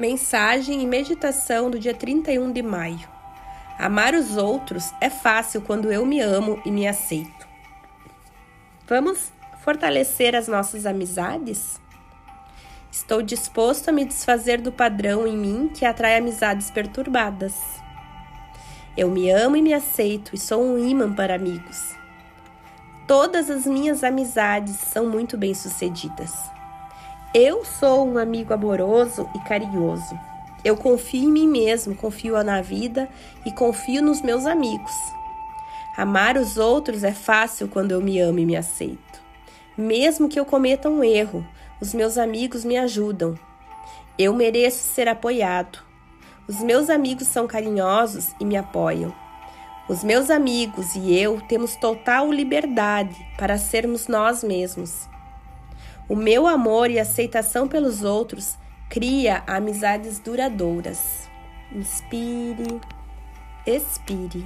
Mensagem e meditação do dia 31 de maio. Amar os outros é fácil quando eu me amo e me aceito. Vamos fortalecer as nossas amizades? Estou disposto a me desfazer do padrão em mim que atrai amizades perturbadas. Eu me amo e me aceito e sou um imã para amigos. Todas as minhas amizades são muito bem-sucedidas. Eu sou um amigo amoroso e carinhoso. Eu confio em mim mesmo, confio na vida e confio nos meus amigos. Amar os outros é fácil quando eu me amo e me aceito. Mesmo que eu cometa um erro, os meus amigos me ajudam. Eu mereço ser apoiado. Os meus amigos são carinhosos e me apoiam. Os meus amigos e eu temos total liberdade para sermos nós mesmos. O meu amor e aceitação pelos outros cria amizades duradouras. Inspire, expire.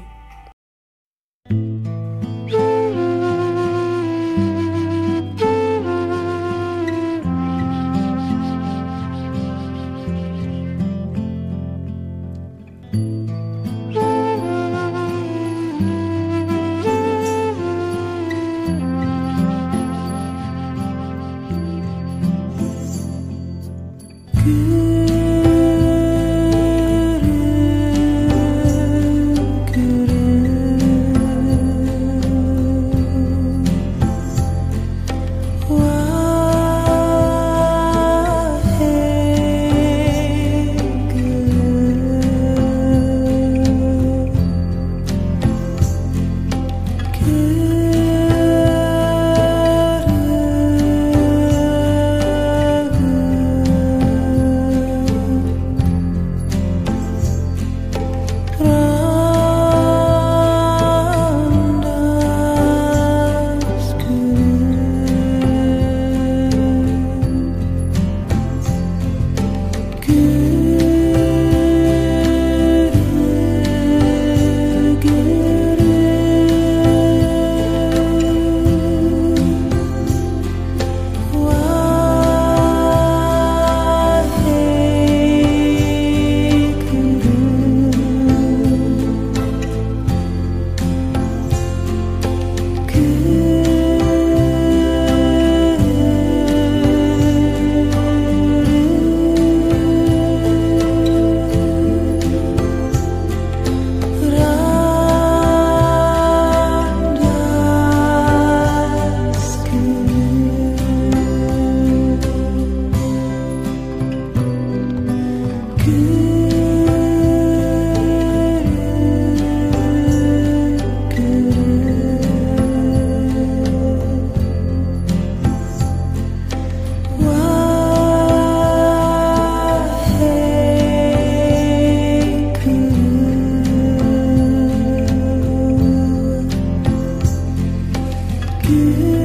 you.